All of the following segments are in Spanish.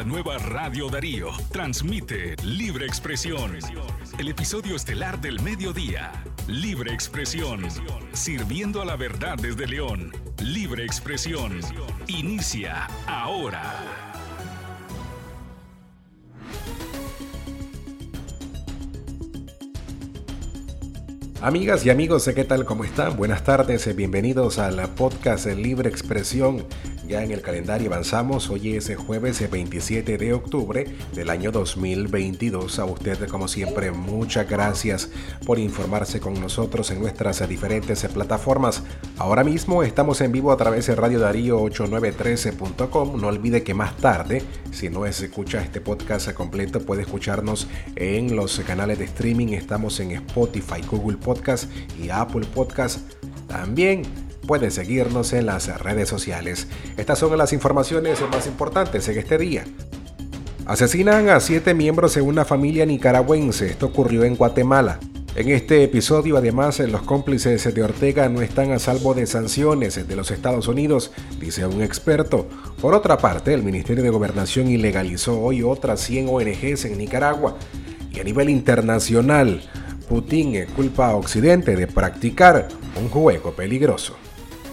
la nueva Radio Darío. Transmite Libre Expresión. El episodio estelar del mediodía. Libre Expresión. Sirviendo a la verdad desde León. Libre Expresión. Inicia ahora. Amigas y amigos, ¿qué tal? ¿Cómo están? Buenas tardes, bienvenidos a la podcast Libre Expresión ya en el calendario avanzamos, hoy es jueves 27 de octubre del año 2022. A usted, como siempre, muchas gracias por informarse con nosotros en nuestras diferentes plataformas. Ahora mismo estamos en vivo a través de Radio Darío 8913.com. No olvide que más tarde, si no escucha este podcast completo, puede escucharnos en los canales de streaming. Estamos en Spotify, Google Podcast y Apple Podcast. También pueden seguirnos en las redes sociales. Estas son las informaciones más importantes en este día. Asesinan a siete miembros de una familia nicaragüense. Esto ocurrió en Guatemala. En este episodio, además, los cómplices de Ortega no están a salvo de sanciones de los Estados Unidos, dice un experto. Por otra parte, el Ministerio de Gobernación ilegalizó hoy otras 100 ONGs en Nicaragua. Y a nivel internacional, Putin culpa a Occidente de practicar un juego peligroso.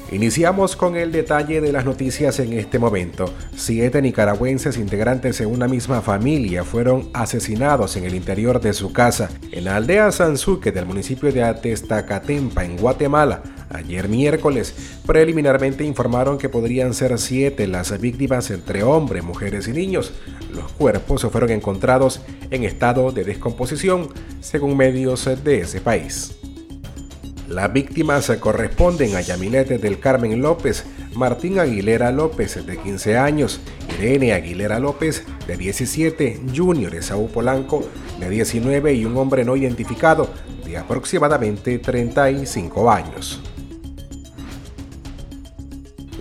Iniciamos con el detalle de las noticias en este momento. Siete nicaragüenses integrantes de una misma familia fueron asesinados en el interior de su casa, en la aldea Sanzuque del municipio de Atestacatempa, en Guatemala. Ayer miércoles, preliminarmente informaron que podrían ser siete las víctimas entre hombres, mujeres y niños. Los cuerpos fueron encontrados en estado de descomposición, según medios de ese país. Las víctimas corresponden a Yamilete del Carmen López, Martín Aguilera López, de 15 años, Irene Aguilera López, de 17, Junior Esaú Polanco, de 19 y un hombre no identificado, de aproximadamente 35 años.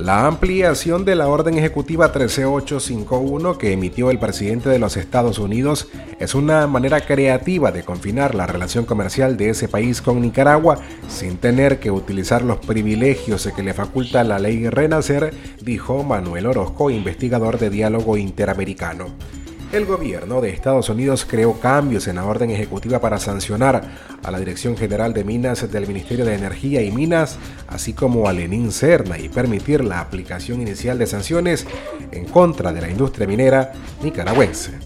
La ampliación de la orden ejecutiva 13851 que emitió el presidente de los Estados Unidos es una manera creativa de confinar la relación comercial de ese país con Nicaragua sin tener que utilizar los privilegios que le faculta la ley Renacer, dijo Manuel Orozco, investigador de diálogo interamericano. El gobierno de Estados Unidos creó cambios en la orden ejecutiva para sancionar a la Dirección General de Minas del Ministerio de Energía y Minas, así como a Lenin Cerna y permitir la aplicación inicial de sanciones en contra de la industria minera nicaragüense.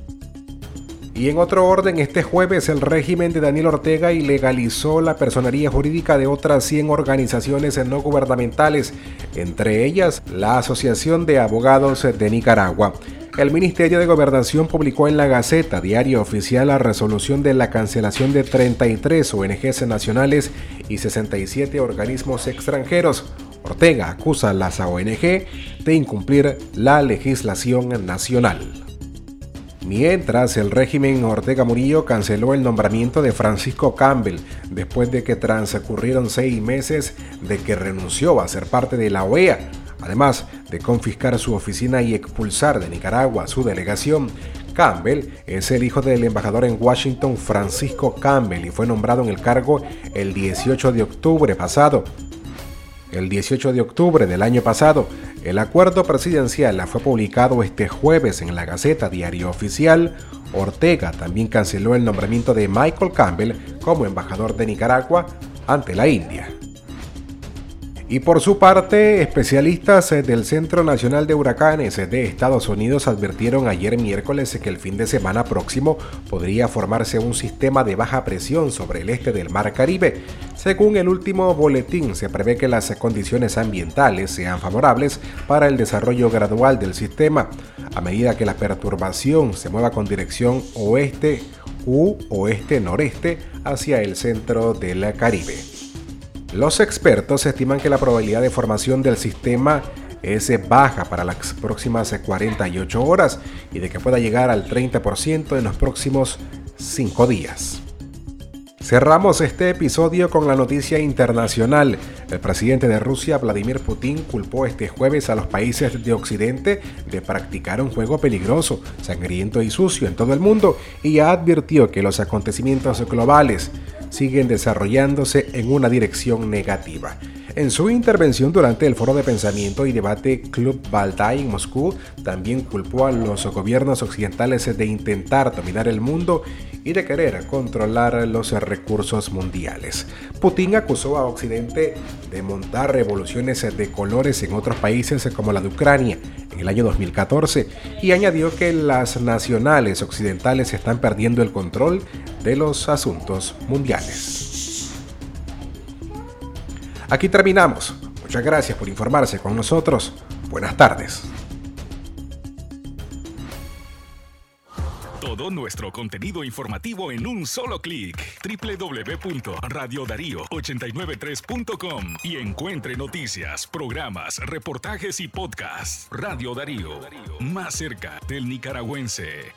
Y en otro orden, este jueves el régimen de Daniel Ortega ilegalizó la personería jurídica de otras 100 organizaciones no gubernamentales, entre ellas la Asociación de Abogados de Nicaragua. El Ministerio de Gobernación publicó en la Gaceta Diario Oficial la resolución de la cancelación de 33 ONGs nacionales y 67 organismos extranjeros. Ortega acusa a las ONG de incumplir la legislación nacional. Mientras el régimen Ortega Murillo canceló el nombramiento de Francisco Campbell después de que transcurrieron seis meses de que renunció a ser parte de la OEA Además de confiscar su oficina y expulsar de Nicaragua su delegación, Campbell es el hijo del embajador en Washington Francisco Campbell y fue nombrado en el cargo el 18 de octubre pasado. El 18 de octubre del año pasado, el acuerdo presidencial fue publicado este jueves en la Gaceta Diario Oficial. Ortega también canceló el nombramiento de Michael Campbell como embajador de Nicaragua ante la India. Y por su parte, especialistas eh, del Centro Nacional de Huracanes de Estados Unidos advirtieron ayer miércoles que el fin de semana próximo podría formarse un sistema de baja presión sobre el este del Mar Caribe. Según el último boletín, se prevé que las condiciones ambientales sean favorables para el desarrollo gradual del sistema, a medida que la perturbación se mueva con dirección oeste u oeste-noreste hacia el centro del Caribe. Los expertos estiman que la probabilidad de formación del sistema es baja para las próximas 48 horas y de que pueda llegar al 30% en los próximos 5 días. Cerramos este episodio con la noticia internacional. El presidente de Rusia, Vladimir Putin, culpó este jueves a los países de Occidente de practicar un juego peligroso, sangriento y sucio en todo el mundo y advirtió que los acontecimientos globales siguen desarrollándose en una dirección negativa. En su intervención durante el foro de pensamiento y debate Club Valdai en Moscú, también culpó a los gobiernos occidentales de intentar dominar el mundo y de querer controlar los recursos mundiales. Putin acusó a Occidente de montar revoluciones de colores en otros países como la de Ucrania en el año 2014 y añadió que las nacionales occidentales están perdiendo el control de los asuntos mundiales. Aquí terminamos. Muchas gracias por informarse con nosotros. Buenas tardes. Todo nuestro contenido informativo en un solo clic. www.radiodarío893.com y encuentre noticias, programas, reportajes y podcasts. Radio Darío, más cerca del nicaragüense.